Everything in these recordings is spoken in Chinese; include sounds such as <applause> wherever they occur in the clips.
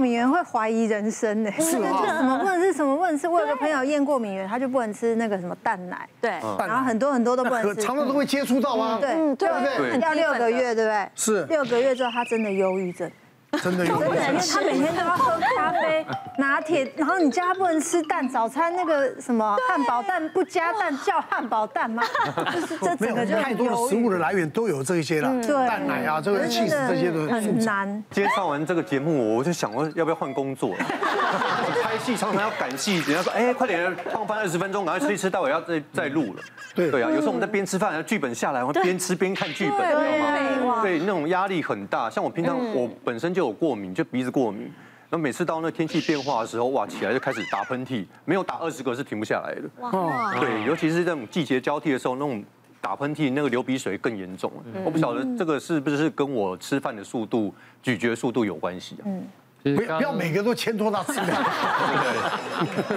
敏源会怀疑人生呢。是吗。<laughs> 什么问是？什么不能吃？我有个朋友验过敏源，他就不能吃那个什么蛋奶。对。然后很多很多都不能吃。常常都会接触到啊。对对对。要六个月，对不对？是。六个月之后，他真的忧郁症。真的有，因为他每天都要喝咖啡、拿铁，然后你叫他不能吃蛋，早餐那个什么汉堡蛋不加蛋叫汉堡蛋吗？<laughs> 就是这整个就太多的食物的来源都有这一些了，蛋奶啊，这个气死这些都很难。今天上完这个节目，我就想问要不要换工作？<laughs> 拍戏常常要赶戏，人家说哎，快点放饭二十分钟，赶快吃一吃，待会要再再录了。对对啊，有时候我们在边吃饭，剧本下来，我边吃边看剧本，知道吗？对，那种压力很大。像我平常我本身就。就有过敏，就鼻子过敏。那每次到那天气变化的时候，哇，起来就开始打喷嚏，没有打二十个是停不下来的。哇，对，尤其是这种季节交替的时候，那种打喷嚏、那个流鼻水更严重。我不晓得这个是不是跟我吃饭的速度、咀嚼速度有关系啊？嗯，不不要每个都牵拖到吃的。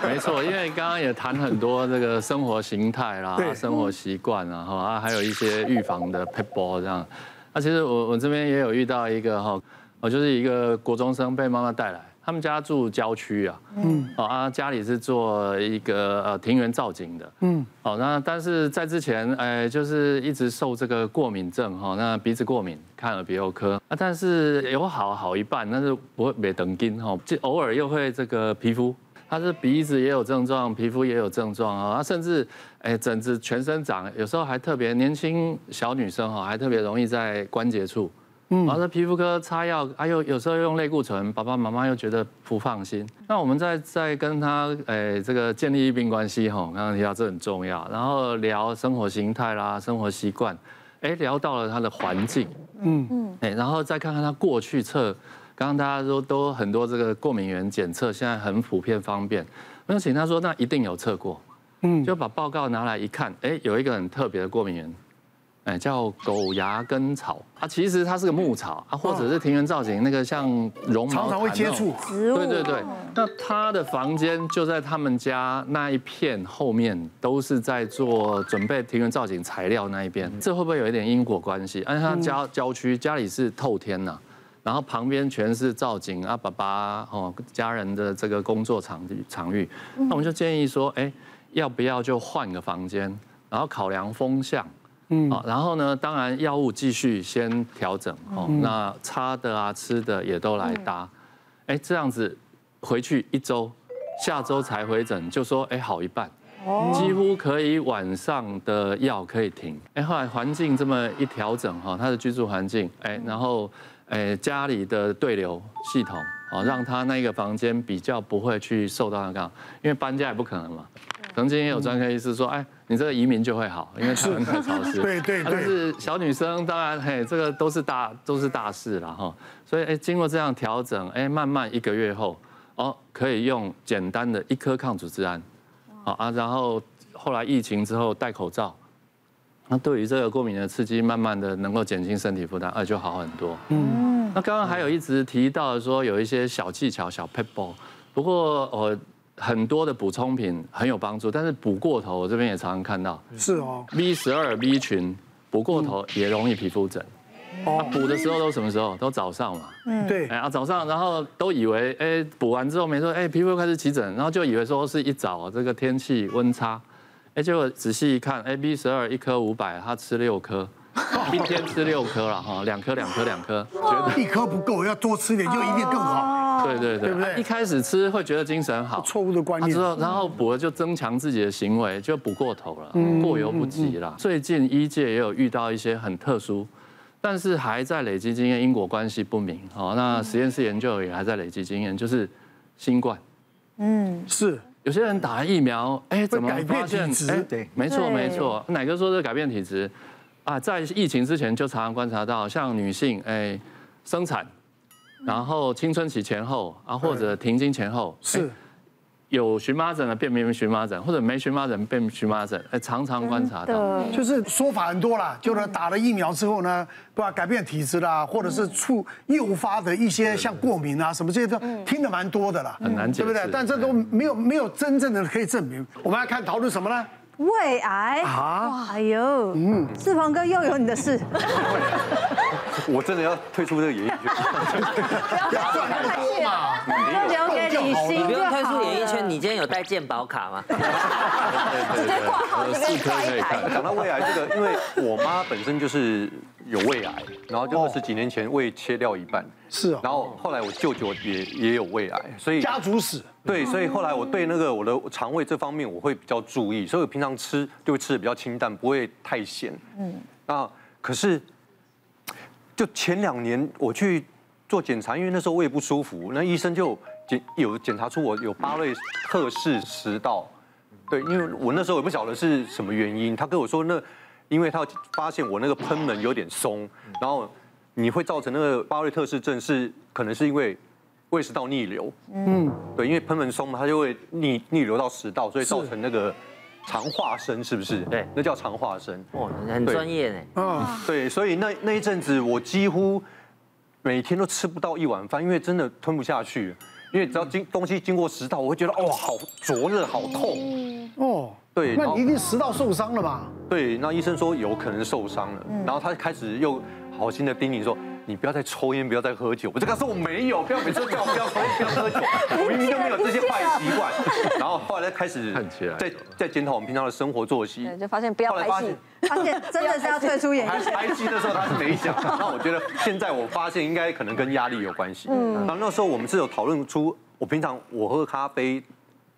对，<laughs> 没错，因为刚刚也谈很多这个生活形态啦、生活习惯啊，哈，还有一些预防的撇步这样。那其实我我这边也有遇到一个哈，我就是一个国中生被妈妈带来，他们家住郊区啊，嗯，哦啊家里是做一个呃庭园造景的，嗯，哦那但是在之前哎就是一直受这个过敏症哈，那鼻子过敏看了鼻喉科啊，但是有好好一半，但是不会没等筋哈，就偶尔又会这个皮肤。他是鼻子也有症状，皮肤也有症状啊，他甚至哎疹子全身长，有时候还特别年轻小女生哈，还特别容易在关节处。嗯，然后在皮肤科擦药，还有有时候用类固醇，爸爸妈妈又觉得不放心。那我们在在跟他哎这个建立医病关系哈，刚刚提到这很重要，然后聊生活形态啦、生活习惯，哎聊到了他的环境，嗯嗯，哎然后再看看他过去测。刚刚大家说都很多这个过敏原检测，现在很普遍方便。我想请他说，那一定有测过，嗯，就把报告拿来一看，哎，有一个很特别的过敏原，哎，叫狗牙根草啊，其实它是个牧草啊，或者是庭园造景那个像绒毛，常常会接触植物，对对对。那他的房间就在他们家那一片后面，都是在做准备庭园造景材料那一边，这会不会有一点因果关系？而且他家郊区家里是透天呐。然后旁边全是造景啊，爸爸哦，家人的这个工作场域场域，那我们就建议说，哎，要不要就换个房间，然后考量风向，嗯，然后呢，当然药物继续先调整哦，那擦的啊、吃的也都来搭，哎，这样子回去一周，下周才回诊，就说哎好一半，几乎可以晚上的药可以停，哎，后来环境这么一调整哈，他的居住环境，哎，然后。哎，家里的对流系统，哦，让他那个房间比较不会去受到那个，因为搬家也不可能嘛。曾经也有专科医师说，哎，你这个移民就会好，因为 <laughs> 台湾太潮湿。对对对。但是小女生当然，嘿，这个都是大都是大事了哈。所以，哎，经过这样调整，哎，慢慢一个月后，哦，可以用简单的一颗抗组织胺，好啊，然后后来疫情之后戴口罩。那对于这个过敏的刺激，慢慢的能够减轻身体负担，啊，就好很多。嗯，那刚刚还有一直提到说有一些小技巧、小撇步，不过呃很多的补充品很有帮助，但是补过头，我这边也常常看到。是哦。V 十二 V 群补过头也容易皮肤疹。哦。补的时候都什么时候？都早上嘛。嗯。对。哎啊早上，然后都以为哎补完之后没说哎皮肤开始起疹，然后就以为说是一早这个天气温差。哎，结果仔细一看哎 B 十二一颗五百，他吃六颗，<laughs> 一天吃六颗了哈，两颗两颗两颗，觉得一颗不够，要多吃点就一定更好。对对对，对不对？一开始吃会觉得精神好，错误的观念。之后然后补了就增强自己的行为，就补过头了，过犹不及了。最近医界也有遇到一些很特殊，但是还在累积经验，因果关系不明。好，那实验室研究也还在累积经验，就是新冠。嗯，是。有些人打了疫苗，哎，怎么发现？哎，对，没错没错。乃哥说这改变体质啊，在疫情之前就常常观察到，像女性，哎，生产，然后青春期前后啊，或者停经前后是。有荨麻疹的变没荨麻疹，或者没荨麻疹变荨麻疹，哎，常常观察到，就是说法很多啦，就是打了疫苗之后呢，对吧改变体质啦，或者是触诱发的一些像过敏啊什么这些都听得蛮多的啦，很难解释，对？不对？但这都没有没有真正的可以证明。我们来看讨论什么呢？胃癌。啊，哎呦，嗯，志鹏哥又有你的事。<laughs> <laughs> 我真的要退出这个演艺圈。不要赚太多嘛，留给李欣。你不用退出演艺圈，你今天有带健保卡吗？<laughs> 直接挂号就可以看。讲到胃癌这个，因为我妈本身就是有胃癌，然后就二十几年前胃切掉一半。是啊。然后后来我舅舅也也有胃癌，所以家族史。对，所以后来我对那个我的肠胃这方面我会比较注意，所以我平常吃就会吃的比较清淡，不会太咸。嗯。那可是。就前两年我去做检查，因为那时候胃不舒服，那医生就检有检查出我有巴瑞特氏食道，对，因为我那时候也不晓得是什么原因，他跟我说那，因为他发现我那个喷门有点松，然后你会造成那个巴瑞特氏症是可能是因为胃食道逆流，嗯，对，因为喷门松嘛，它就会逆逆流到食道，所以造成那个。肠化生是不是？对，那叫肠化生。哦，很专业呢。嗯，对，所以那那一阵子我几乎每天都吃不到一碗饭，因为真的吞不下去。因为只要经东西经过食道，我会觉得哦，好灼热，好痛。哦，对，那你一定食道受伤了吧？对，那医生说有可能受伤了，然后他开始又好心的叮咛说。你不要再抽烟，不要再喝酒。我就跟他说我没有，不要每次都叫我不要抽烟，不要喝酒。我明明就没有这些坏习惯。<laughs> 然后后来再开始在在检讨我们平常的生活作息，就发现不要拍戏，发现真的是要退出演艺。拍戏的时候他是没想。那我觉得现在我发现应该可能跟压力有关系。嗯。然后那时候我们是有讨论出，我平常我喝咖啡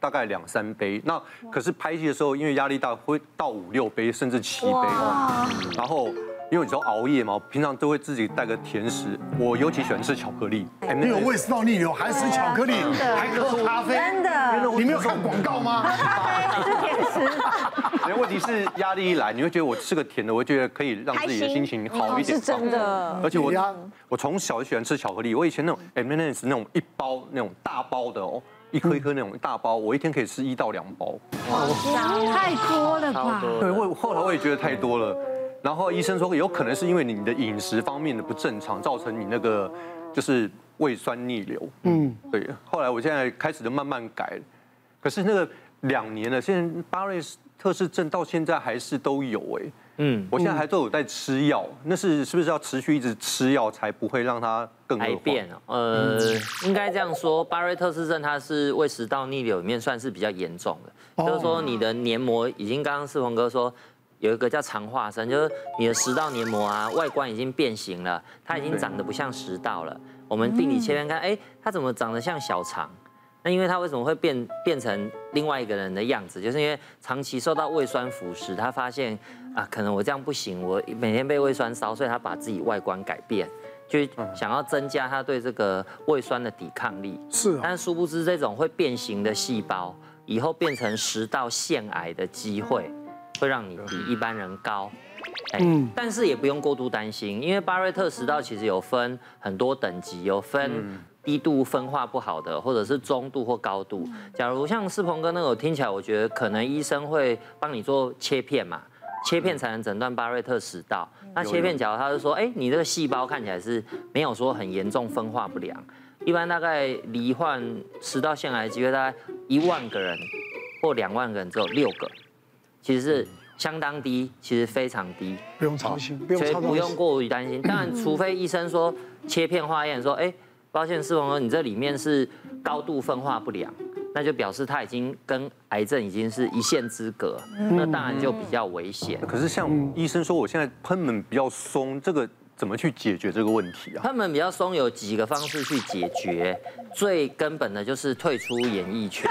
大概两三杯，那可是拍戏的时候因为压力大会到五六杯甚至七杯。然后。因为你知道熬夜嘛，平常都会自己带个甜食。我尤其喜欢吃巧克力。你有胃食道逆流，还吃巧克力，还喝咖啡，真的？你没有看广告吗？咖啡是甜食。因为问题是压力一来，你会觉得我吃个甜的，我会觉得可以让自己的心情好一点。是真的。而且我我从小就喜欢吃巧克力。我以前那种 M&M's 那种一包那种大包的哦，一颗一颗那种大包，我一天可以吃一到两包。哇，太多了吧？对，我后来我也觉得太多了。然后医生说有可能是因为你的饮食方面的不正常，造成你那个就是胃酸逆流。嗯，对。后来我现在开始就慢慢改，可是那个两年了，现在巴瑞特氏症到现在还是都有哎。嗯，我现在还都有在吃药，那是是不是要持续一直吃药才不会让它更改变？呃，应该这样说，巴瑞特氏症它是胃食道逆流里面算是比较严重的，就是说你的黏膜已经刚刚世鹏哥说。有一个叫肠化生，就是你的食道黏膜啊，外观已经变形了，它已经长得不像食道了。我们病理切片看，哎，它怎么长得像小肠？那因为它为什么会变变成另外一个人的样子？就是因为长期受到胃酸腐蚀，他发现啊，可能我这样不行，我每天被胃酸烧，所以他把自己外观改变，就想要增加他对这个胃酸的抵抗力。是，但殊不知这种会变形的细胞，以后变成食道腺癌的机会。会让你比一般人高，嗯，但是也不用过度担心，因为巴瑞特食道其实有分很多等级，有分低度分化不好的，或者是中度或高度。假如像世鹏哥那个，我听起来我觉得可能医生会帮你做切片嘛，切片才能诊断巴瑞特食道。那切片假如他就说，哎，你这个细胞看起来是没有说很严重分化不良，一般大概罹患食道腺癌的机会大概一万个人或两万个人只有六个。其实是相当低，其实非常低，不用操心，所以不用过于担心。当然，除非医生说 <laughs> 切片化验说，哎，抱歉，世鹏哥，你这里面是高度分化不良，那就表示他已经跟癌症已经是一线之隔，那当然就比较危险。可是像医生说，我现在喷门比较松，这个怎么去解决这个问题啊？賁门比较松有几个方式去解决，最根本的就是退出演艺圈。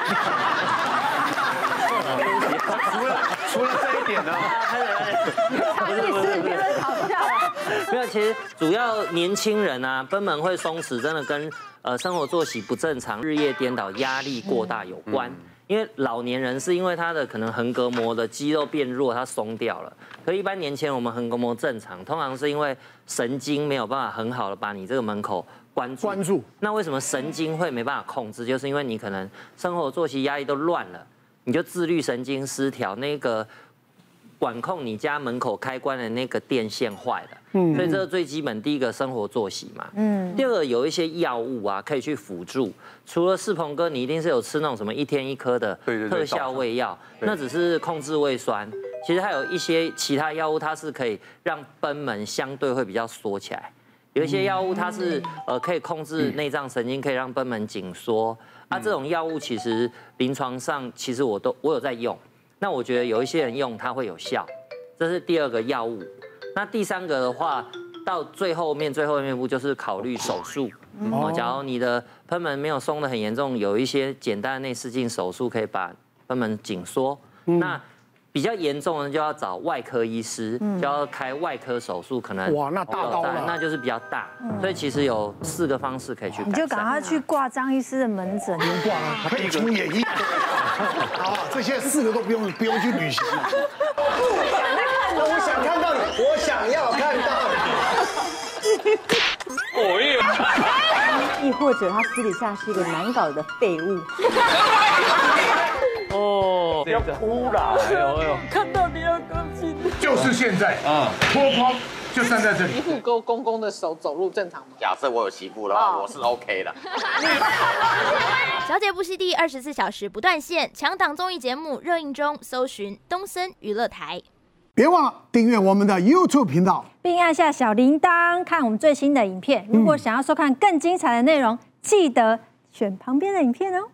除了除了这一点呢？不是不是，别人吵架。没有，其实主要年轻人啊，賁门会松弛，真的跟呃生活作息不正常、日夜颠倒、压力过大有关。因为老年人是因为他的可能横膈膜的肌肉变弱，它松掉了。可一般年轻人我们横膈膜正常，通常是因为神经没有办法很好的把你这个门口关住。关住。那为什么神经会没办法控制？就是因为你可能生活作息压力都乱了。你就自律神经失调，那个管控你家门口开关的那个电线坏了，嗯，所以这个最基本第一个生活作息嘛，嗯，第二个有一些药物啊可以去辅助，除了世鹏哥，你一定是有吃那种什么一天一颗的特效胃药，那只是控制胃酸，其实还有一些其他药物，它是可以让贲门相对会比较缩起来，有一些药物它是呃可以控制内脏神经，可以让贲门紧缩。啊，这种药物其实临床上其实我都我有在用。那我觉得有一些人用它会有效，这是第二个药物。那第三个的话，到最后面最后面一步就是考虑手术。哦，假如你的贲门没有松得很严重，有一些简单的内视镜手术可以把贲门紧缩。那比较严重的就要找外科医师，就要开外科手术，可能哇，那大刀了，那就是比较大。所以其实有四个方式可以去。你就赶快去挂张医师的门诊，不用挂了，可以出演艺。<laughs> 好，这些四个都不用不用去旅行了。<laughs> 我想看到你，我想要看到你。哦耶！亦或者他私底下是一个难搞的废物。<laughs> 哦，不要哭了！哎呦哎呦，看到你要更新。就是现在啊，脱光就站在这里。媳妇勾公公的手走路正常吗？假设我有媳妇的话，我是 OK 的。<laughs> 小姐不息地二十四小时不断线，强档综艺节目热映中，搜寻东森娱乐台。别忘了订阅我们的 YouTube 频道，并按下小铃铛看我们最新的影片。如果想要收看更精彩的内容，记得选旁边的影片哦。